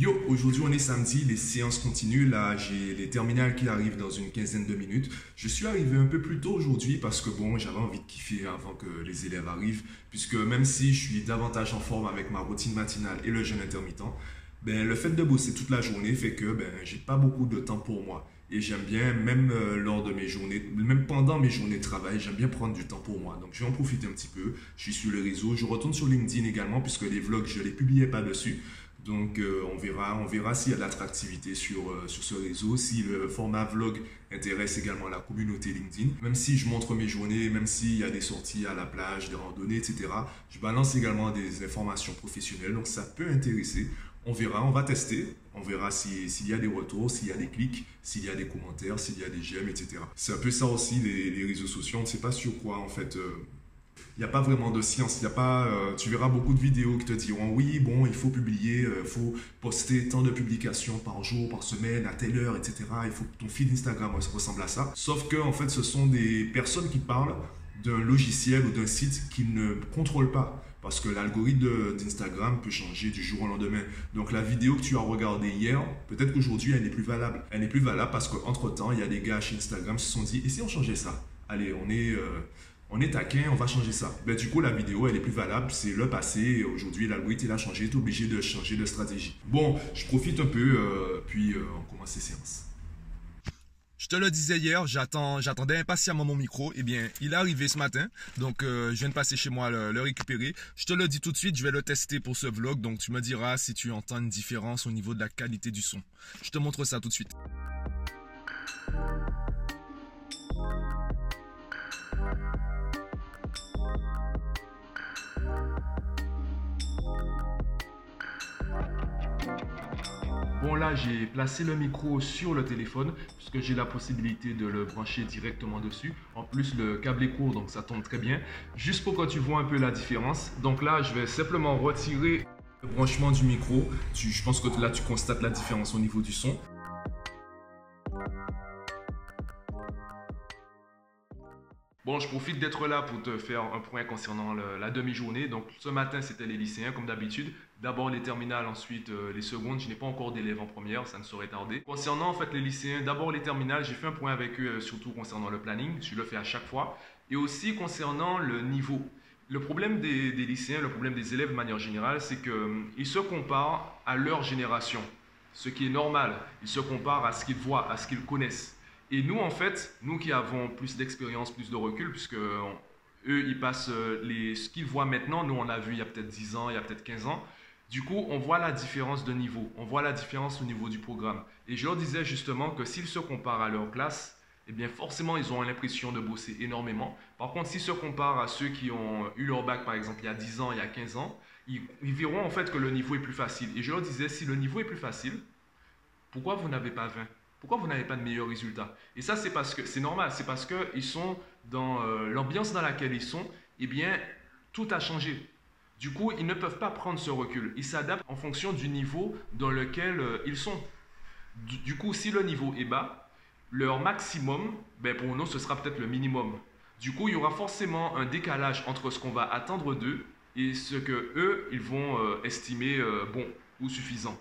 Yo, aujourd'hui on est samedi, les séances continuent. Là, j'ai les terminales qui arrivent dans une quinzaine de minutes. Je suis arrivé un peu plus tôt aujourd'hui parce que bon, j'avais envie de kiffer avant que les élèves arrivent. Puisque même si je suis davantage en forme avec ma routine matinale et le jeûne intermittent, ben, le fait de bosser toute la journée fait que ben, j'ai pas beaucoup de temps pour moi. Et j'aime bien, même euh, lors de mes journées, même pendant mes journées de travail, j'aime bien prendre du temps pour moi. Donc je vais en profiter un petit peu. Je suis sur le réseau. Je retourne sur LinkedIn également puisque les vlogs, je les publiais pas dessus. Donc, euh, on verra, on verra s'il y a de l'attractivité sur, euh, sur ce réseau, si le format vlog intéresse également la communauté LinkedIn. Même si je montre mes journées, même s'il y a des sorties à la plage, des randonnées, etc., je balance également des informations professionnelles. Donc, ça peut intéresser. On verra, on va tester. On verra s'il y a des retours, s'il y a des clics, s'il y a des commentaires, s'il y a des j'aime, etc. C'est un peu ça aussi, les, les réseaux sociaux. On ne sait pas sur quoi, en fait. Euh, il n'y a pas vraiment de science. Il y a pas, euh, tu verras beaucoup de vidéos qui te diront oui, bon, il faut publier, il euh, faut poster tant de publications par jour, par semaine, à telle heure, etc. Il faut que ton feed Instagram ressemble à ça. Sauf que, en fait, ce sont des personnes qui parlent d'un logiciel ou d'un site qu'ils ne contrôlent pas. Parce que l'algorithme d'Instagram peut changer du jour au lendemain. Donc la vidéo que tu as regardée hier, peut-être qu'aujourd'hui elle n'est plus valable. Elle n'est plus valable parce qu'entre-temps, il y a des gars chez Instagram qui se sont dit, et si on changeait ça? Allez, on est... Euh, on est taquin, on va changer ça. Ben, du coup, la vidéo, elle est plus valable. C'est le passé. Aujourd'hui, l'algorithme, il a changé. Tu es obligé de changer de stratégie. Bon, je profite un peu, euh, puis euh, on commence ces séances. Je te le disais hier, j'attends, j'attendais impatiemment mon micro. Eh bien, il est arrivé ce matin. Donc, euh, je viens de passer chez moi le, le, récupérer. Je te le dis tout de suite, je vais le tester pour ce vlog. Donc, tu me diras si tu entends une différence au niveau de la qualité du son. Je te montre ça tout de suite. Bon là j'ai placé le micro sur le téléphone puisque j'ai la possibilité de le brancher directement dessus. En plus le câble est court donc ça tombe très bien. Juste pour que tu vois un peu la différence. Donc là je vais simplement retirer le branchement du micro. je pense que là tu constates la différence au niveau du son. Bon, je profite d'être là pour te faire un point concernant la demi-journée. Donc, ce matin, c'était les lycéens, comme d'habitude. D'abord les terminales, ensuite euh, les secondes. Je n'ai pas encore d'élèves en première, ça ne saurait tarder. Concernant en fait les lycéens, d'abord les terminales, j'ai fait un point avec eux, surtout concernant le planning. Je le fais à chaque fois. Et aussi concernant le niveau. Le problème des, lycéens, le problème des élèves de manière générale, c'est qu'ils euh, se comparent à leur génération. Ce qui est normal. Ils se comparent à ce qu'ils voient, à ce qu'ils connaissent. Et nous, en fait, nous qui avons plus d'expérience, plus de recul, puisque eux, ils passent euh, ce qu'ils voient maintenant, nous, on l'a vu il y a peut-être 10 ans, il y a peut-être 15 ans. Du coup, on voit la différence de niveau, on voit la différence au niveau du programme. Et je leur disais justement que s'ils se comparent à leur classe, eh bien forcément, ils ont l'impression de bosser énormément. Par contre, s'ils se comparent à ceux qui ont eu leur bac, par exemple, il y a 10 ans, il y a 15 ans, ils, ils verront en fait que le niveau est plus facile. Et je leur disais, si le niveau est plus facile, pourquoi vous n'avez pas 20 pourquoi vous n'avez pas de meilleurs résultats? Et ça, c'est parce que c'est normal, c'est parce qu'ils sont dans euh, l'ambiance dans laquelle ils sont, eh bien, tout a changé. Du coup, ils ne peuvent pas prendre ce recul. Ils s'adaptent en fonction du niveau dans lequel euh, ils sont. Du, coup, si le niveau est bas, leur maximum, ben pour nous, ce sera peut-être le minimum. Du coup, il y aura forcément un décalage entre ce qu'on va attendre d'eux et ce que eux, ils vont euh, estimer bon ou suffisant.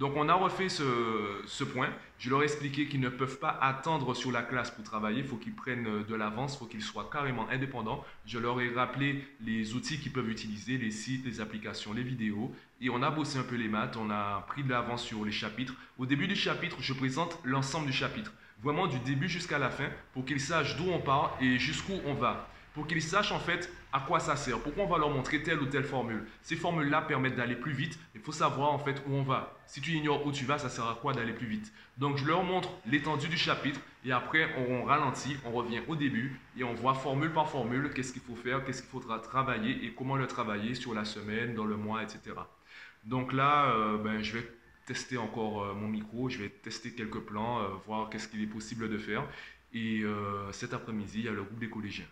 Donc on a refait ce, point. Je leur ai expliqué qu'ils ne peuvent pas attendre sur la classe pour travailler. Il faut qu'ils prennent de l'avance, il faut qu'ils soient carrément indépendants. Je leur ai rappelé les outils qu'ils peuvent utiliser, les sites, les applications, les vidéos. Et on a bossé un peu les maths, on a pris de l'avance sur les chapitres. Au début du chapitre, je présente l'ensemble du chapitre. Vraiment du début jusqu'à la fin pour qu'ils sachent d'où on part et jusqu'où on va pour qu'ils sachent en fait à quoi ça sert, pourquoi on va leur montrer telle ou telle formule? Ces formules-là permettent d'aller plus vite, il faut savoir en fait où on va. Si tu ignores où tu vas, ça sert à quoi d'aller plus vite? Donc je leur montre l'étendue du chapitre et après on ralentit, on revient au début et on voit formule par formule qu'est-ce qu'il faut faire, qu'est-ce qu'il faudra travailler et comment le travailler sur la semaine, dans le mois, etc. Donc là, euh, ben, je vais tester encore euh, mon micro, je vais tester quelques plans, euh, voir qu'est-ce qu'il est possible de faire. Et cet après-midi, il y a le groupe des collégiens.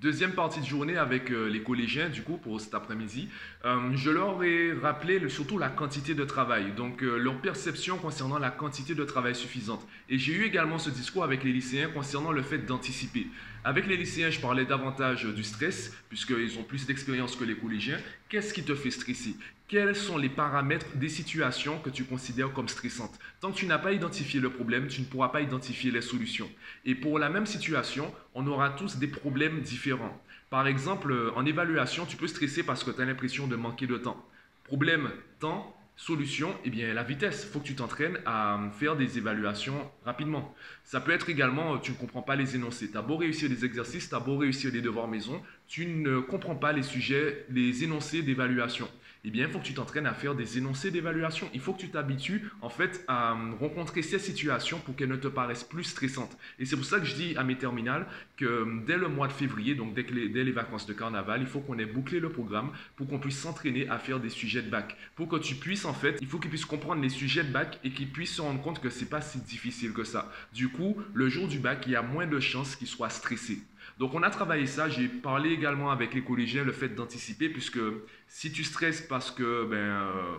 Deuxième partie de journée avec euh, les collégiens, du coup, pour cet après-midi. Euh, je leur ai rappelé surtout la quantité de travail, donc euh, leur perception concernant la quantité de travail suffisante. Et j'ai eu également ce discours avec les lycéens concernant le fait d'anticiper. Avec les lycéens, je parlais davantage du stress, puisqu'ils ont plus d'expérience que les collégiens. Qu'est-ce qui te fait stresser? Quels sont les paramètres des situations que tu considères comme stressantes? Tant que tu n'as pas identifié le problème, tu ne pourras pas identifier les solutions. Et pour la même situation, on aura tous des problèmes différents. Par exemple, en évaluation, tu peux stresser parce que tu as l'impression de manquer de temps. Problème, temps, Solution, eh bien, la vitesse. Il faut que tu t'entraînes à faire des évaluations rapidement. Ça peut être également, tu ne comprends pas les énoncés. Tu as beau réussir des exercices, tu as beau réussir des devoirs maison, tu ne comprends pas les sujets, les énoncés d'évaluation eh bien, il faut que tu t'entraînes à faire des énoncés d'évaluation. Il faut que tu t'habitues, en fait, à rencontrer ces situations pour qu'elles ne te paraissent plus stressantes. Et c'est pour ça que je dis à mes terminales que euh, dès le mois de février, donc dès, les, dès les vacances de carnaval, il faut qu'on ait bouclé le programme pour qu'on puisse s'entraîner à faire des sujets de bac. Pour que tu puisses, en fait, il faut qu'ils puissent comprendre les sujets de bac et qu'ils puissent se rendre compte que c'est pas si difficile que ça. Du coup, le jour du bac, il y a moins de chances qu'ils soient stressés. Donc on a travaillé ça, j'ai parlé également avec les collégiens le fait d'anticiper, puisque si tu stresses parce que ben, euh,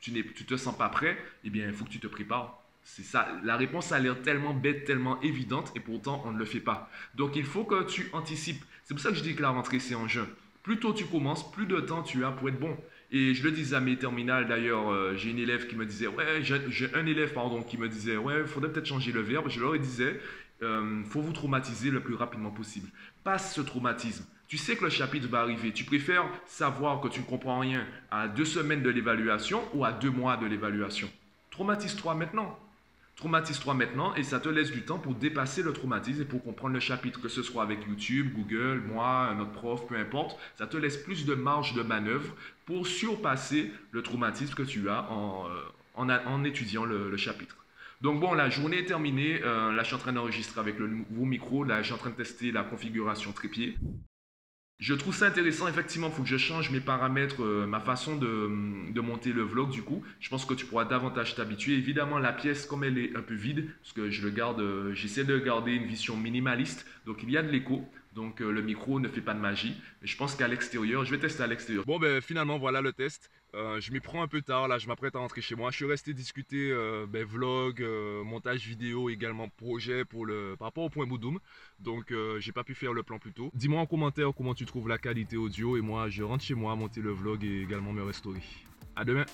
tu ne te sens pas prêt, eh bien il faut que tu te prépares. C'est ça. La réponse a l'air tellement bête, tellement évidente, et pourtant on ne le fait pas. Donc il faut que tu anticipes. C'est pour ça que je dis que la rentrée c'est en juin. Plus tôt tu commences, plus de temps tu as pour être bon. Et je le disais à mes terminales d'ailleurs, euh, j'ai une élève qui me disait, ouais, j'ai un élève pardon qui me disait, ouais, il faudrait peut-être changer le verbe. Je leur disais, euh, faut vous traumatiser le plus rapidement possible. Passe ce traumatisme. Tu sais que le chapitre va arriver. Tu préfères savoir que tu ne comprends rien à deux semaines de l'évaluation ou à deux mois de l'évaluation. Traumatise-toi maintenant. Traumatise-toi maintenant et ça te laisse du temps pour dépasser le traumatisme et pour comprendre le chapitre, que ce soit avec YouTube, Google, moi, notre prof, peu importe. Ça te laisse plus de marge de manœuvre pour surpasser le traumatisme que tu as en, euh, étudiant le chapitre. Donc bon, la journée est terminée. Euh, là, je suis en train d'enregistrer avec le nouveau micro. Là, je suis en train de tester la configuration trépied. Je trouve ça intéressant, effectivement, il faut que je change mes paramètres, euh, ma façon de, monter le vlog du coup. Je pense que tu pourras davantage t'habituer. Évidemment, la pièce, comme elle est un peu vide, parce que je le garde, euh, j'essaie de garder une vision minimaliste, donc il y a de l'écho. Donc le micro ne fait pas de magie. Mais je pense qu'à l'extérieur, je vais tester à l'extérieur. Bon ben finalement voilà le test. Euh, je m'y prends un peu tard, là je m'apprête à rentrer chez moi. Je suis resté discuter euh, ben, vlog, euh, montage vidéo, également projet pour le, par rapport au point Boudoum. Donc j'ai pas pu faire le plan plus tôt. Dis-moi en commentaire comment tu trouves la qualité audio et moi je rentre chez moi monter le vlog et également me restaurer. A demain